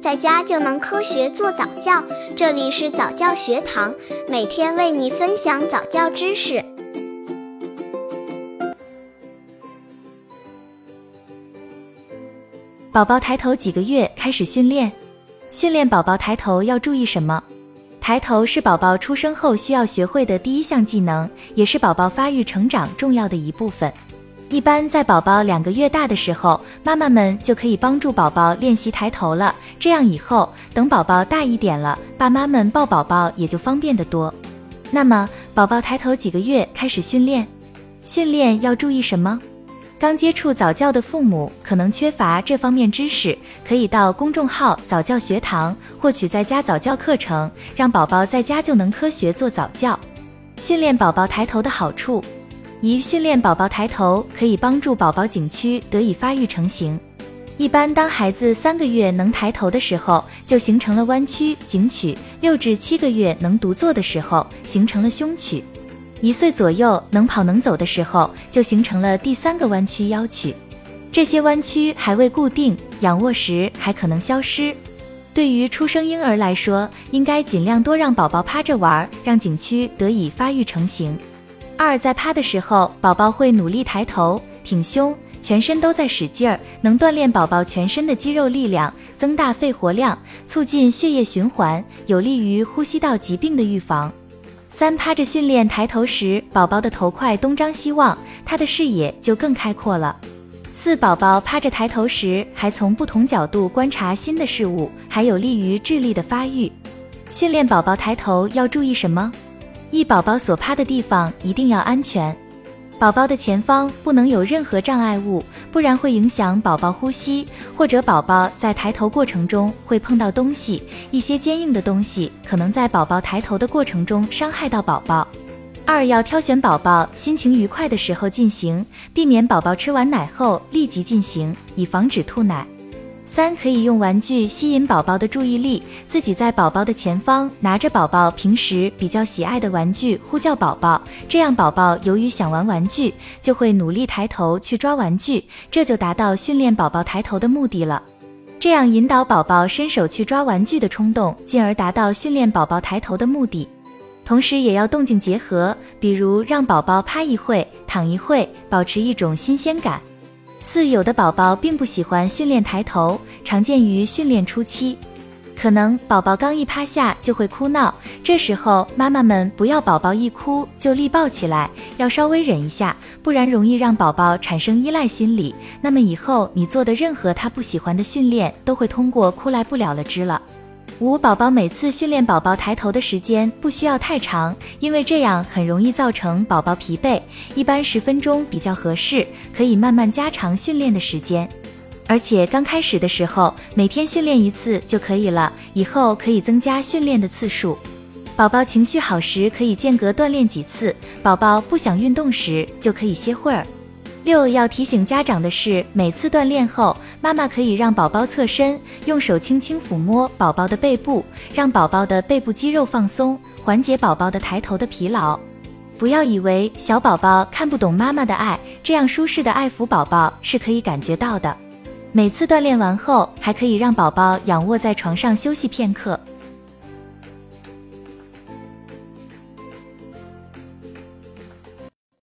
在家就能科学做早教。这里是早教学堂，每天为你分享早教知识。宝宝抬头几个月开始训练？训练宝宝抬头要注意什么？抬头是宝宝出生后需要学会的第一项技能，也是宝宝发育成长重要的一部分。一般在宝宝两个月大的时候，妈妈们就可以帮助宝宝练习抬头了。这样以后等宝宝大一点了，爸妈们抱宝宝也就方便得多。那么，宝宝抬头几个月开始训练？训练要注意什么？刚接触早教的父母可能缺乏这方面知识，可以到公众号早教学堂获取在家早教课程，让宝宝在家就能科学做早教。训练宝宝抬头的好处。一、训练宝宝抬头可以帮助宝宝颈区得以发育成型。一般当孩子三个月能抬头的时候，就形成了弯曲颈曲；六至七个月能独坐的时候，形成了胸曲；一岁左右能跑能走的时候，就形成了第三个弯曲腰曲。这些弯曲还未固定，仰卧时还可能消失。对于出生婴儿来说，应该尽量多让宝宝趴着玩，让颈区得以发育成型。二在趴的时候，宝宝会努力抬头挺胸，全身都在使劲儿，能锻炼宝宝全身的肌肉力量，增大肺活量，促进血液循环，有利于呼吸道疾病的预防。三趴着训练抬头时，宝宝的头块东张西望，他的视野就更开阔了。四宝宝趴着抬头时，还从不同角度观察新的事物，还有利于智力的发育。训练宝宝抬头要注意什么？一宝宝所趴的地方一定要安全，宝宝的前方不能有任何障碍物，不然会影响宝宝呼吸，或者宝宝在抬头过程中会碰到东西，一些坚硬的东西可能在宝宝抬头的过程中伤害到宝宝。二要挑选宝宝心情愉快的时候进行，避免宝宝吃完奶后立即进行，以防止吐奶。三可以用玩具吸引宝宝的注意力，自己在宝宝的前方拿着宝宝平时比较喜爱的玩具，呼叫宝宝，这样宝宝由于想玩玩具，就会努力抬头去抓玩具，这就达到训练宝宝抬头的目的了。这样引导宝宝伸手去抓玩具的冲动，进而达到训练宝宝抬头的目的。同时也要动静结合，比如让宝宝趴一会，躺一会，保持一种新鲜感。四有的宝宝并不喜欢训练抬头，常见于训练初期，可能宝宝刚一趴下就会哭闹，这时候妈妈们不要宝宝一哭就立抱起来，要稍微忍一下，不然容易让宝宝产生依赖心理，那么以后你做的任何他不喜欢的训练都会通过哭来不了了之了。五宝宝每次训练宝宝抬头的时间不需要太长，因为这样很容易造成宝宝疲惫，一般十分钟比较合适，可以慢慢加长训练的时间。而且刚开始的时候每天训练一次就可以了，以后可以增加训练的次数。宝宝情绪好时可以间隔锻炼几次，宝宝不想运动时就可以歇会儿。六要提醒家长的是，每次锻炼后，妈妈可以让宝宝侧身，用手轻轻抚摸宝宝的背部，让宝宝的背部肌肉放松，缓解宝宝的抬头的疲劳。不要以为小宝宝看不懂妈妈的爱，这样舒适的爱抚宝宝是可以感觉到的。每次锻炼完后，还可以让宝宝仰卧在床上休息片刻。